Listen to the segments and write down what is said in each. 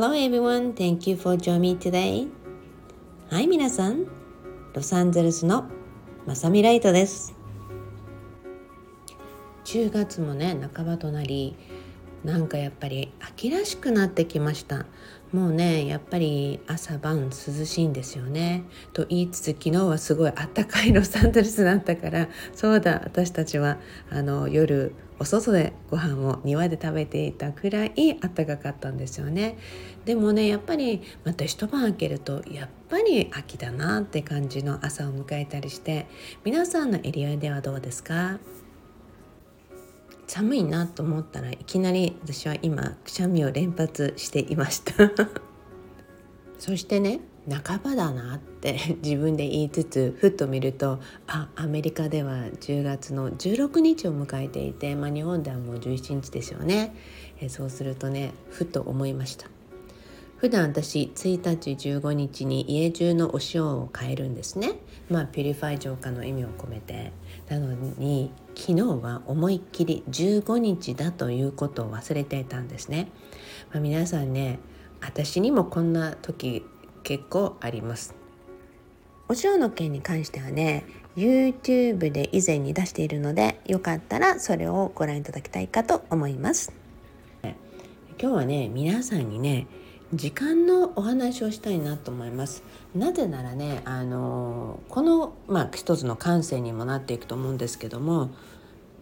Hello everyone, thank you for joining me today. はい、皆さん、ロサンゼルスのまさみライトです。10月もね、半ばとなり、なんかやっぱり秋らしくなってきました。もうねやっぱり朝晩涼しいんですよね。と言いつつ昨日はすごいあったかいロサンゼルスだったからそうだ私たちはあの夜お外でご飯を庭で食べていたくらいあったかかったんですよね。でもねやっぱりまた一晩明けるとやっぱり秋だなって感じの朝を迎えたりして皆さんのエリアではどうですか？寒いなと思ったらいきなり私は今くしゃみを連発していました。そしてね半ばだなって自分で言いつつふっと見るとあアメリカでは10月の16日を迎えていて、まあ、日本ではもう11日ですよね。えそうするとねふっと思いました。普段私1日15日に家中のお塩を変えるんですね。まあ purify 浄化の意味を込めて。なのに昨日は思いっきり15日だということを忘れていたんですね、まあ、皆さんね私にもこんな時結構あります。お塩の件に関してはね YouTube で以前に出しているのでよかったらそれをご覧いただきたいかと思います。今日はね皆さんにね時間のお話をしたいなと思います。なぜならねあのこの、まあ、一つの感性にもなっていくと思うんですけども、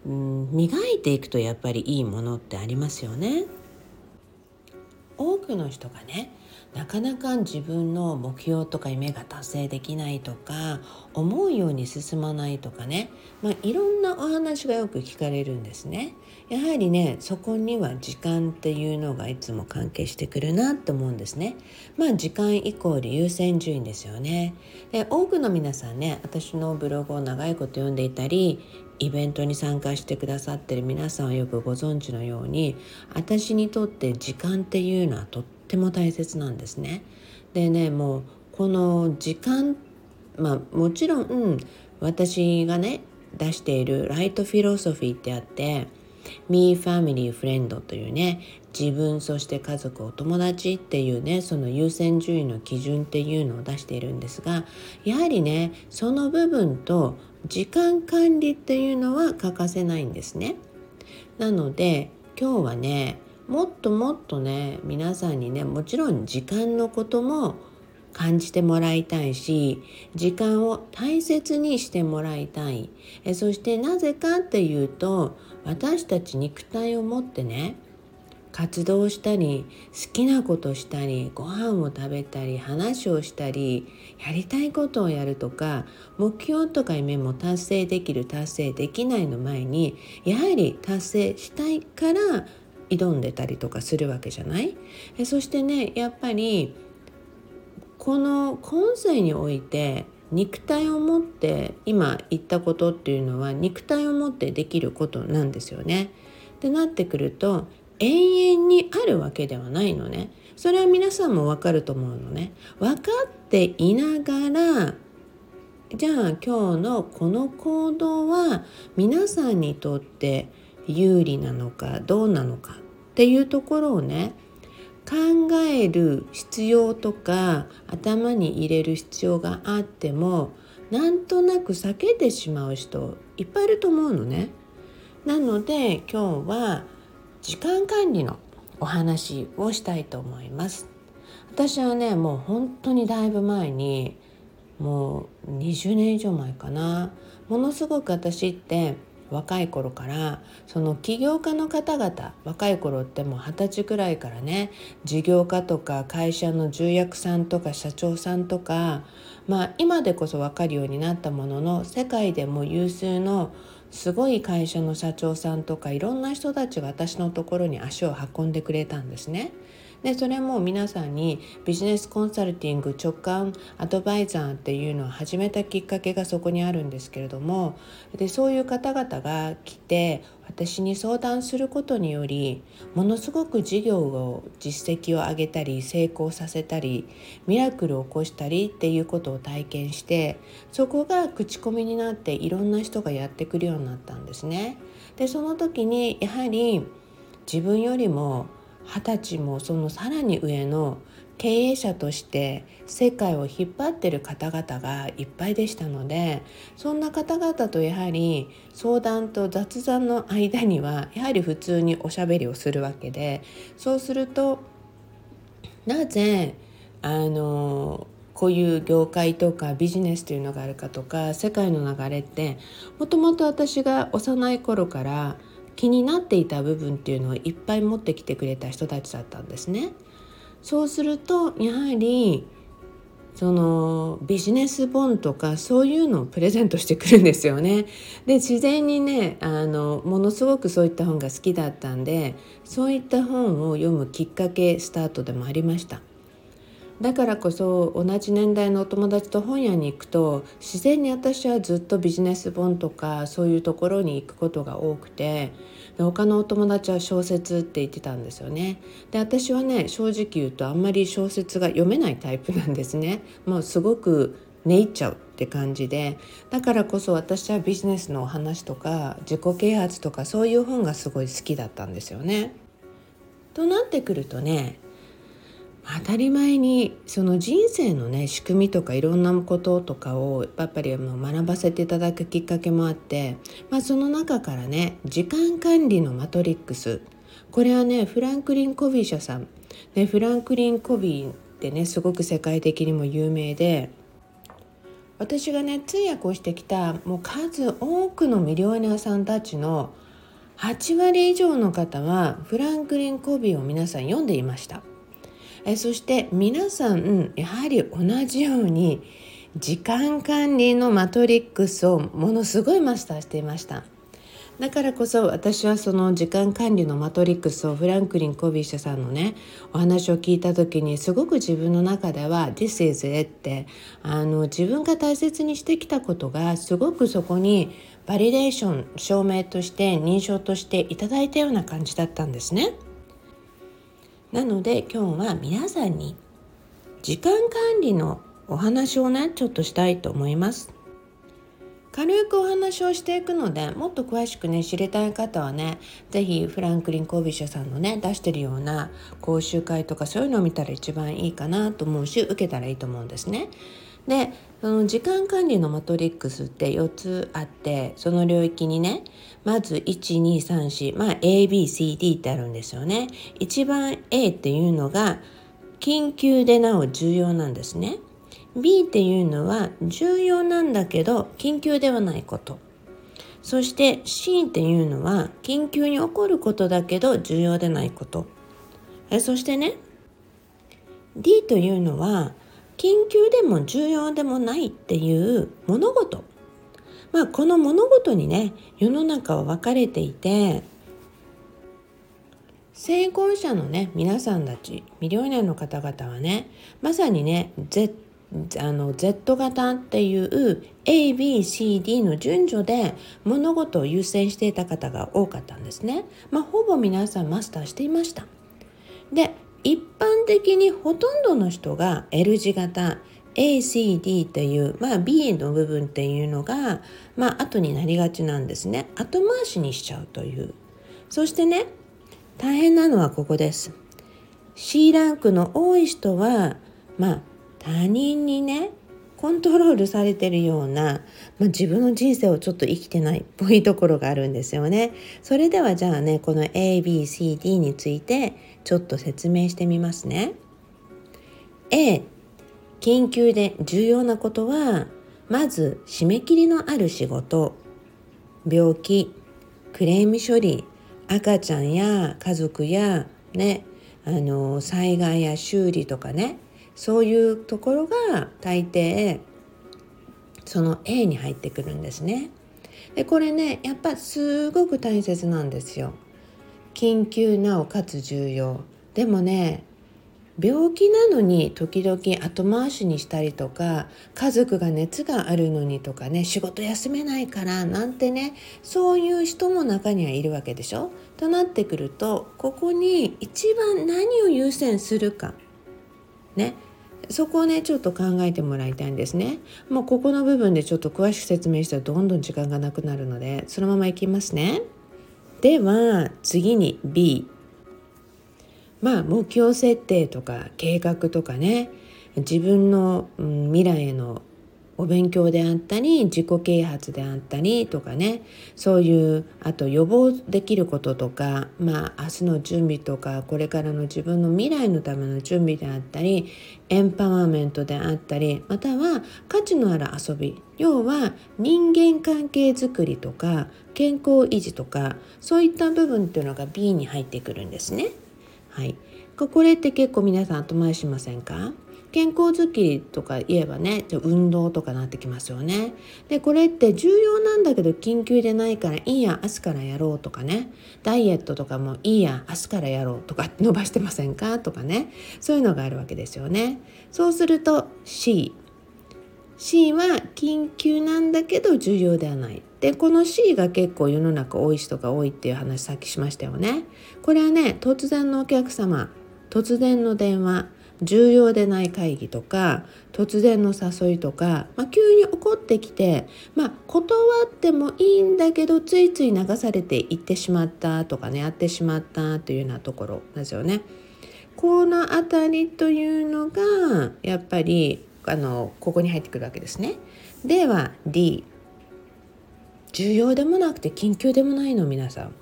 うん、磨いていくとやっぱりいいものってありますよね。多くの人がねなかなか自分の目標とか夢が達成できないとか思うように進まないとかね、まあ、いろんなお話がよく聞かれるんですね。やはりねそこには時間っていうのがいつも関係してくるなと思うんですね。まあ時間イコール優先順位ですよね。で多くの皆さんね私のブログを長いこと読んでいたりイベントに参加してくださってる皆さんはよくご存知のように私にとって時間っていうのはとってっても大切なんですね。でねもうこの時間まあもちろん、私がね出しているライトフィロソフィーってあって Me Family Friend というね自分そして家族お友達っていうねその優先順位の基準っていうのを出しているんですがやはりねその部分と時間管理っていうのは欠かせないんですね。なので今日はねもっともっとね皆さんにねもちろん時間のことも感じてもらいたいし時間を大切にしてもらいたい。えそしてなぜかっていうと私たち肉体を持ってね活動したり好きなことしたりご飯を食べたり話をしたりやりたいことをやるとか目標とか夢も達成できる達成できないの前にやはり達成したいから挑んでたりとかするわけじゃない？えそしてねやっぱりこの今世において肉体を持って今言ったことっていうのは肉体を持ってできることなんですよね。ってなってくると永遠にあるわけではないのね。それは皆さんもわかると思うのね。分かっていながらじゃあ今日のこの行動は皆さんにとって有利なのかどうなのかっていうところをね考える必要とか頭に入れる必要があってもなんとなく避けてしまう人いっぱいいると思うのね。なので今日は時間管理のお話をしたいと思います。私はねもう本当にだいぶ前にもう20年以上前かなものすごく私って若い頃からその起業家の方々若い頃ってもう二十歳くらいからね事業家とか会社の重役さんとか社長さんとかまあ今でこそ分かるようになったものの世界でも有数のすごい会社の社長さんとかいろんな人たちが私のところに足を運んでくれたんですね。でそれも皆さんにビジネスコンサルティング直感アドバイザーっていうのを始めたきっかけがそこにあるんですけれどもでそういう方々が来て私に相談することによりものすごく事業を実績を上げたり成功させたりミラクルを起こしたりっていうことを体験してそこが口コミになっていろんな人がやってくるようになったんですね。でその時にやはり自分よりも二十歳もそのさらに上の経営者として世界を引っ張ってる方々がいっぱいでしたのでそんな方々とやはり相談と雑談の間にはやはり普通におしゃべりをするわけでそうするとなぜあのこういう業界とかビジネスというのがあるかとか世界の流れってもともと私が幼い頃から気になっていた部分っていうのをいっぱい持ってきてくれた人たちだったんですね。そうするとやはりそのビジネス本とかそういうのをプレゼントしてくるんですよね。で自然にねあのものすごくそういった本が好きだったんでそういった本を読むきっかけスタートでもありました。だからこそ同じ年代のお友達と本屋に行くと自然に私はずっとビジネス本とかそういうところに行くことが多くて他のお友達は小説って言ってたんですよね。で私はね正直言うとあんまり小説が読めないタイプなんですね。もうすごく寝入っちゃうって感じでだからこそ私はビジネスのお話とか自己啓発とかそういう本がすごい好きだったんですよね。となってくるとね当たり前にその人生のね仕組みとかいろんなこととかをやっぱり学ばせていただくきっかけもあって、まあ、その中からね時間管理のマトリックスこれはねフランクリン・コビー社さんでフランクリン・コビーってねすごく世界的にも有名で私がね通訳をしてきたもう数多くのミリオネアさんたちの8割以上の方はフランクリン・コビーを皆さん読んでいました。えそして皆さんやはり同じように時間管理のマトリックスをものすごいマスターしていましただからこそ私はその時間管理のマトリックスをフランクリン・コヴィーさんのねお話を聞いた時にすごく自分の中では「This is it」ってあの自分が大切にしてきたことがすごくそこに validation 証明として認証としていただいたような感じだったんですね。なので今日は皆さんに時間管理のお話をねちょっとしたいと思います軽くお話をしていくのでもっと詳しくね知りたい方はね是非フランクリン・コービッシュさんのね出してるような講習会とかそういうのを見たら一番いいかなと思うし受けたらいいと思うんですね。でその時間管理のマトリックスって4つあってその領域にねまず1234まあ ABCD ってあるんですよね。一番 A っていうのが緊急でなお重要なんですね。B っていうのは重要なんだけど緊急ではないこと。そして C っていうのは緊急に起こることだけど重要でないこと。えそしてね D というのは緊急でも重要でもないっていう物事まあこの物事にね世の中は分かれていて成功者のね皆さんたちミリオネアの方々はねまさにね Z, あの Z 型っていう ABCD の順序で物事を優先していた方が多かったんですね。まあ、ほぼ皆さんマスターしていました。で一般的にほとんどの人が L 字型 ACD という、まあ、B の部分っていうのが、まあ後になりがちなんですね。後回しにしちゃうという。そしてね大変なのはここです。C ランクの多い人はまあ他人にねコントロールされてるような、まあ、自分の人生をちょっと生きてないっぽいところがあるんですよね。それではじゃあねこの ABCD についてちょっと説明してみますね。A 緊急で重要なことはまず締め切りのある仕事病気クレーム処理赤ちゃんや家族やねあの災害や修理とかねそういうところが大抵その A に入ってくるんですね。でこれねやっぱすごく大切なんですよ。緊急なおかつ重要。でもね病気なのに時々後回しにしたりとか家族が熱があるのにとかね仕事休めないからなんてねそういう人も中にはいるわけでしょとなってくるとここに一番何を優先するかねそこをねちょっと考えてもらいたいんですね。もうここの部分でちょっと詳しく説明したらどんどん時間がなくなるのでそのままいきますね。では次に B。まあ目標設定とか計画とかね自分の、うん、未来へのお勉強であったり自己啓発であったりとかね。そういうあと予防できることとかまあ明日の準備とかこれからの自分の未来のための準備であったりエンパワーメントであったりまたは価値のある遊び。要は人間関係づくりとか健康維持とかそういった部分っていうのが B に入ってくるんですね。はい、これって結構皆さん後回ししませんか？健康づくりとか言えばね運動とかなってきますよね。でこれって重要なんだけど緊急でないからいいや明日からやろうとかねダイエットとかもいいや明日からやろうとか伸ばしてませんかとかねそういうのがあるわけですよね。そうすると C C は緊急なんだけど重要ではない。でこの C が結構世の中多い人が多いっていう話さっきしましたよね。これはね突然のお客様突然の電話重要でない会議とか突然の誘いとか、まあ、急に起こってきて、まあ、断ってもいいんだけどついつい流されていってしまったとかねやってしまったというようなところですよね。この辺りというのがやっぱりあのここに入ってくるわけですね。では D 重要でもなくて緊急でもないの皆さん。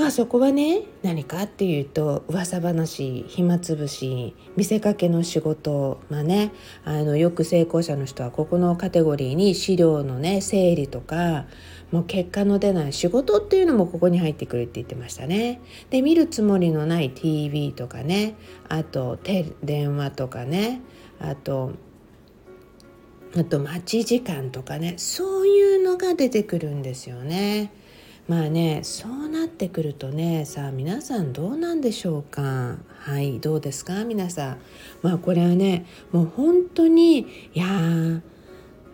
まあそこはね何かっていうと噂話暇つぶし見せかけの仕事まあねあのよく成功者の人はここのカテゴリーに資料のね整理とかもう結果の出ない仕事っていうのもここに入ってくるって言ってましたね。で見るつもりのない TV とかねあと電話とかねあとあと待ち時間とかねそういうのが出てくるんですよね。まあねそうなってくるとねさあ皆さんどうなんでしょうか？はいどうですか？皆さん。まあこれはねもう本当にいや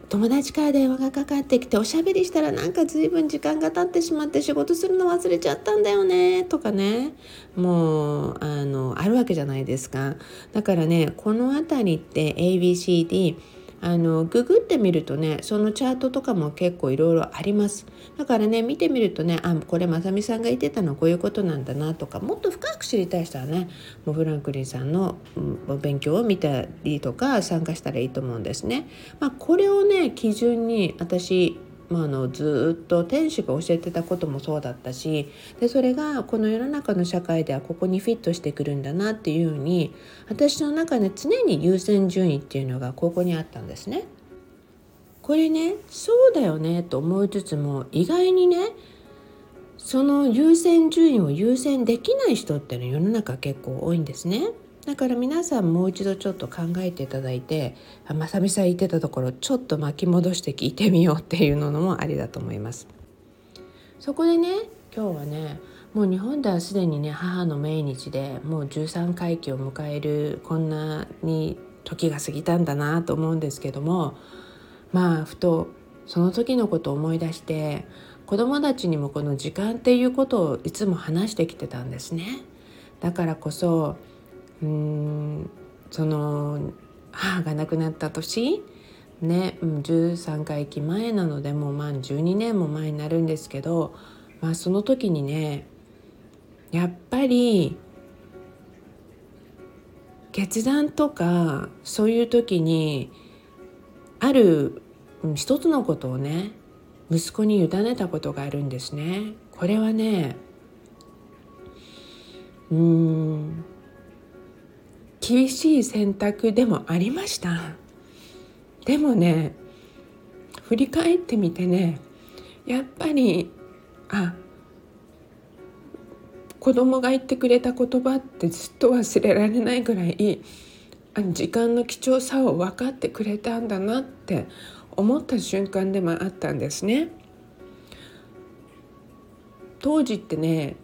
友達から電話がかかってきておしゃべりしたらなんか随分時間が経ってしまって仕事するの忘れちゃったんだよねとかね。もうあのあるわけじゃないですか。だからねこの辺りって ABCD あのググってみるとねそのチャートとかも結構いろいろありますだからね見てみるとねあこれまさみさんが言ってたのこういうことなんだなとかもっと深く知りたい人はねもうフランクリンさんの、うん、勉強を見たりとか参加したらいいと思うんですね。まあ、これをね基準に私まあ、あのずっと天使が教えてたこともそうだったしでそれがこの世の中の社会ではここにフィットしてくるんだなっていうふうに私の中で常に優先順位っていうのがここにあったんですね。これねそうだよねと思いつつも意外にねその優先順位を優先できない人っていうの世の中結構多いんですね。だから皆さんもう一度ちょっと考えていただいてあまさみさん言ってたところちょっと巻き戻して聞いてみようっていうのもありだと思います。そこでね今日はねもう日本ではすでにね母の命日でもう13回忌を迎えるこんなに時が過ぎたんだなと思うんですけどもまあふとその時のことを思い出して子供たちにもこの時間っていうことをいつも話してきてたんですね。だからこそうんその母が亡くなった年？ね13回忌前なのでもうまあ12年も前になるんですけど、まあ、その時にねやっぱり決断とかそういう時にある一つのことをね息子に委ねたことがあるんですね。これはねうん厳しい選択でもありましたでもね振り返ってみてねやっぱりあ子供が言ってくれた言葉ってずっと忘れられないぐらい時間の貴重さを分かってくれたんだなって思った瞬間でもあったんですね。当時ってね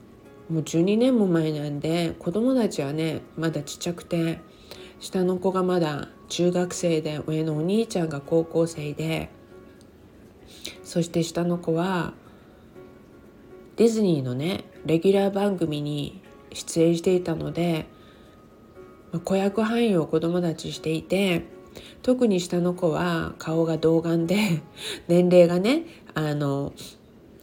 もう12年も前なんで子供たちはねまだちっちゃくて下の子がまだ中学生で上のお兄ちゃんが高校生でそして下の子はディズニーのねレギュラー番組に出演していたので子役俳優を子供たちしていて特に下の子は顔が童顔で 年齢がねあの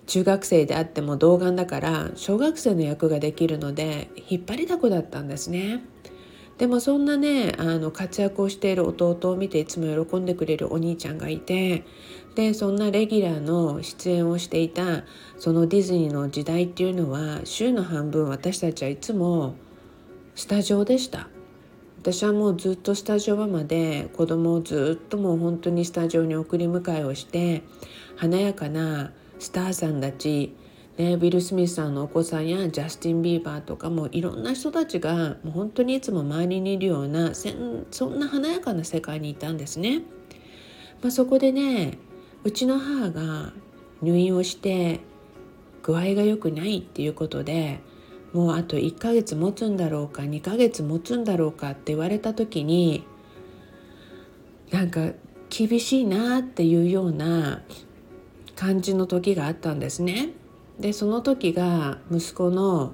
中学生であっても童顔だから小学生の役ができるので引っ張りだこだったんですね。でもそんなねあの活躍をしている弟を見ていつも喜んでくれるお兄ちゃんがいてでそんなレギュラーの出演をしていたそのディズニーの時代っていうのは週の半分私たちはいつもスタジオでした私はもうずっとスタジオママで子供をずっともう本当にスタジオに送り迎えをして華やかなスターさんたちね、ビル・スミスさんのお子さんやジャスティン・ビーバーとかもいろんな人たちがもう本当にいつも周りにいるようなそんな華やかな世界にいたんですね。まあ、そこでねうちの母が入院をして具合が良くないっていうことでもうあと1ヶ月持つんだろうか2ヶ月持つんだろうかって言われた時になんか厳しいなっていうような感じの時があったんですね。でその時が息子の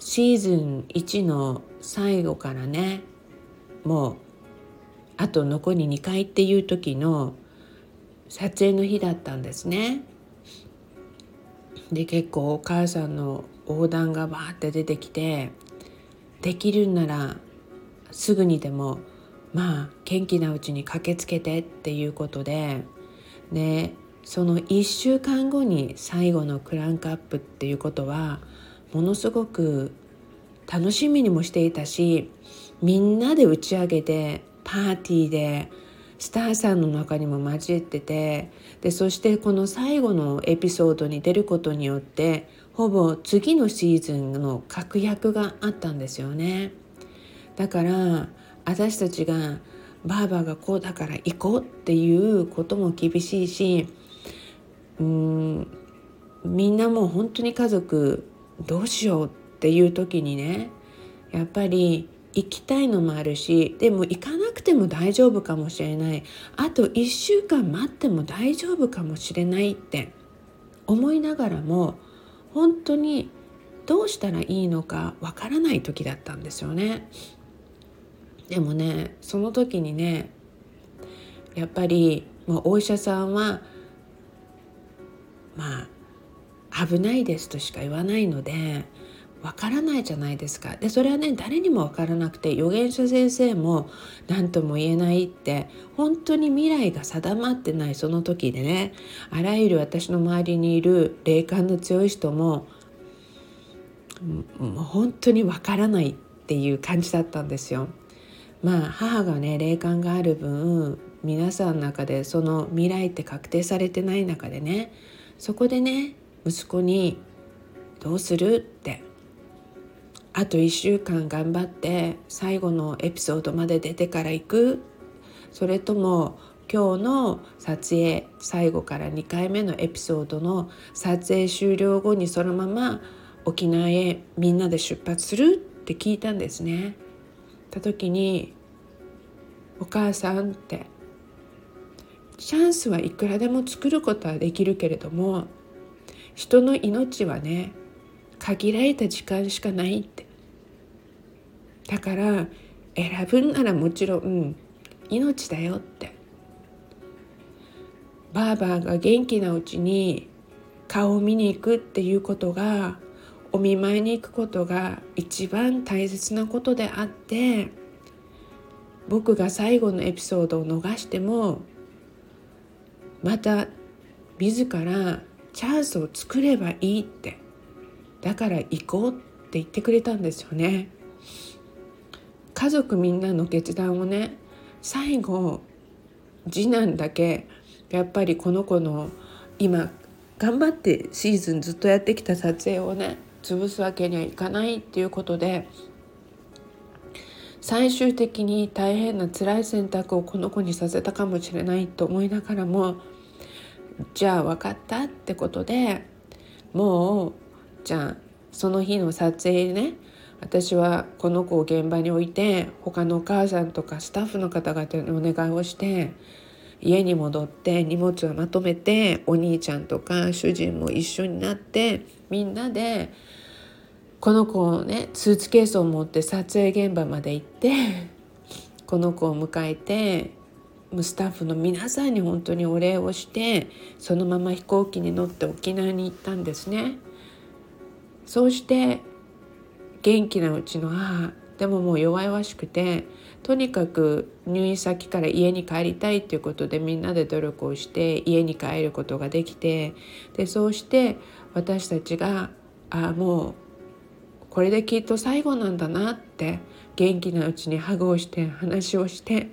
シーズン1の最後からねもうあと残り2回っていう時の撮影の日だったんですね。で結構お母さんの横断がバーって出てきてできるんならすぐにでもまあ元気なうちに駆けつけてっていうことででその1週間後に最後のクランクアップっていうことはものすごく楽しみにもしていたしみんなで打ち上げてパーティーでスターさんの中にも交じっててでそしてこの最後のエピソードに出ることによってほぼ次のシーズンの確約があったんですよね。だから私たちがバーバーがこうだから行こうっていうことも厳しいしうんみんなもう本当に家族どうしようっていう時にねやっぱり行きたいのもあるしでも行かなくても大丈夫かもしれないあと1週間待っても大丈夫かもしれないって思いながらも本当にどうしたらいいのかわからない時だったんですよね。でもねその時にねやっぱり、まあ、お医者さんはまあ危ないですとしか言わないのでわからないじゃないですかでそれはね誰にもわからなくて預言者先生も何とも言えないって本当に未来が定まってないその時でねあらゆる私の周りにいる霊感の強い人ももう本当にわからないっていう感じだったんですよ。まあ母がね霊感がある分皆さんの中でその未来って確定されてない中でねそこでね息子に「どうする?」ってあと1週間頑張って最後のエピソードまで出てから行くそれとも今日の撮影最後から2回目のエピソードの撮影終了後にそのまま沖縄へみんなで出発する？って聞いたんですね。た時に「お母さん」ってチャンスはいくらでも作ることはできるけれども人の命はね限られた時間しかないって。だから選ぶんならもちろん命だよって。ばあばが元気なうちに顔を見に行くっていうことがお見舞いに行くことが一番大切なことであって僕が最後のエピソードを逃してもまた自らチャンスを作ればいいって。だから行こうって言ってくれたんですよね。家族みんなの決断をね最後次男だけやっぱりこの子の今頑張ってシーズンずっとやってきた撮影をね潰すわけにはいかないっていうことで最終的に大変な辛い選択をこの子にさせたかもしれないと思いながらもじゃあ分かったってことでもうじゃあその日の撮影ね私はこの子を現場に置いて他のお母さんとかスタッフの方々にお願いをして家に戻って荷物をまとめてお兄ちゃんとか主人も一緒になってみんなでこの子をねスーツケースを持って撮影現場まで行って この子を迎えてスタッフの皆さんに本当にお礼をしてそのまま飛行機に乗って沖縄に行ったんですね。そうして元気なうちの母でももう弱々しくてとにかく入院先から家に帰りたいっていうことでみんなで努力をして家に帰ることができてでそうして私たちがあもうこれできっと最後なんだなって元気なうちにハグをして話をして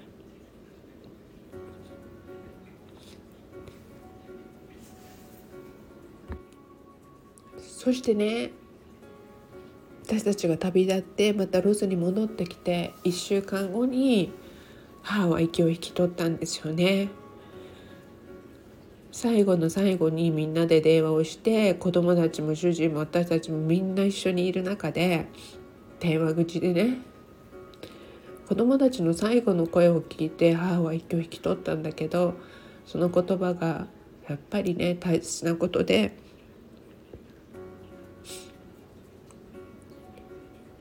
そしてね私たちが旅立ってまたロスに戻ってきて1週間後に母は息を引き取ったんですよね。最後の最後にみんなで電話をして子供たちも主人も私たちもみんな一緒にいる中で電話口でね子供たちの最後の声を聞いて母は息を引き取ったんだけどその言葉がやっぱりね大切なことで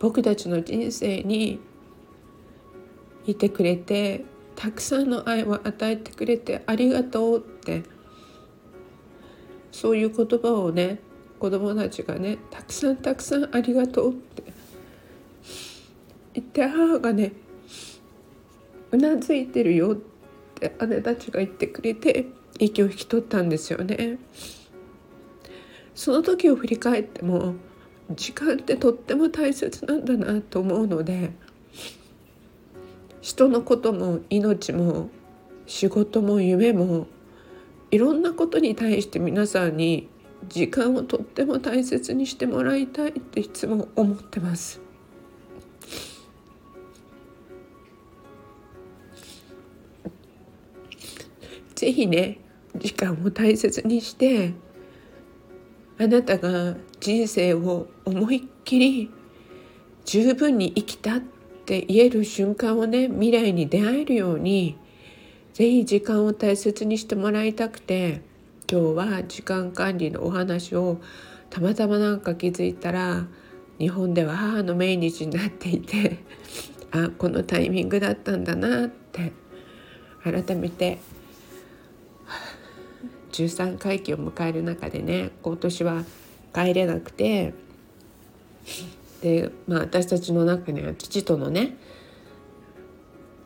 僕たちの人生にいてくれてたくさんの愛を与えてくれてありがとうってそういう言葉をね子供たちがねたくさんたくさんありがとうって言って母がねうなずいてるよって姉たちが言ってくれて息を引き取ったんですよね。その時を振り返っても時間ってとっても大切なんだなと思うので人のことも命も仕事も夢もいろんなことに対して皆さんに時間をとっても大切にしてもらいたいっていつも思ってます。ぜひね時間を大切にしてあなたが人生を思いっきり十分に生きたって言える瞬間をね未来に出会えるようにぜひ時間を大切にしてもらいたくて今日は時間管理のお話をたまたまなんか気づいたら日本では母の命日になっていて あこのタイミングだったんだなって改めて13回忌を迎える中でね今年は帰れなくてで、まあ、私たちの中には父とのね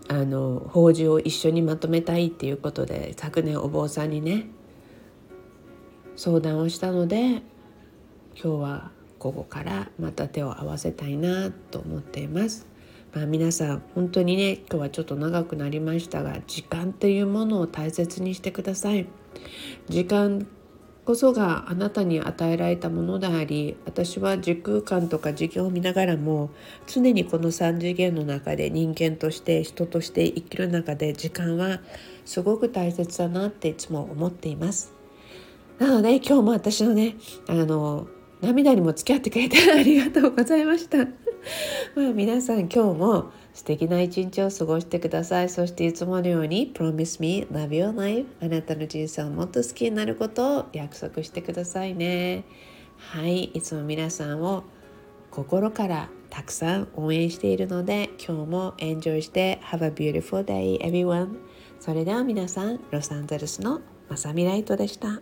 あの法事を一緒にまとめたいっていうことで昨年お坊さんにね相談をしたので今日はここからまた手を合わせたいなと思っています。まあ、皆さん本当にね今日はちょっと長くなりましたが時間っていうものを大切にしてください。時間こそがあなたに与えられたものであり私は時空間とか時間を見ながらも常にこの3次元の中で人間として人として生きる中で時間はすごく大切だなっていつも思っています。なので今日も私のねあの涙にも付き合ってくれてありがとうございました。まあ皆さん今日も素敵な一日を過ごしてください。そしていつものように Promise me love your life あなたの人生をもっと好きになることを約束してくださいね。はい、いつも皆さんを心からたくさん応援しているので今日もエンジョイして Have a beautiful day everyone それでは皆さんロサンゼルスのまさみライトでした。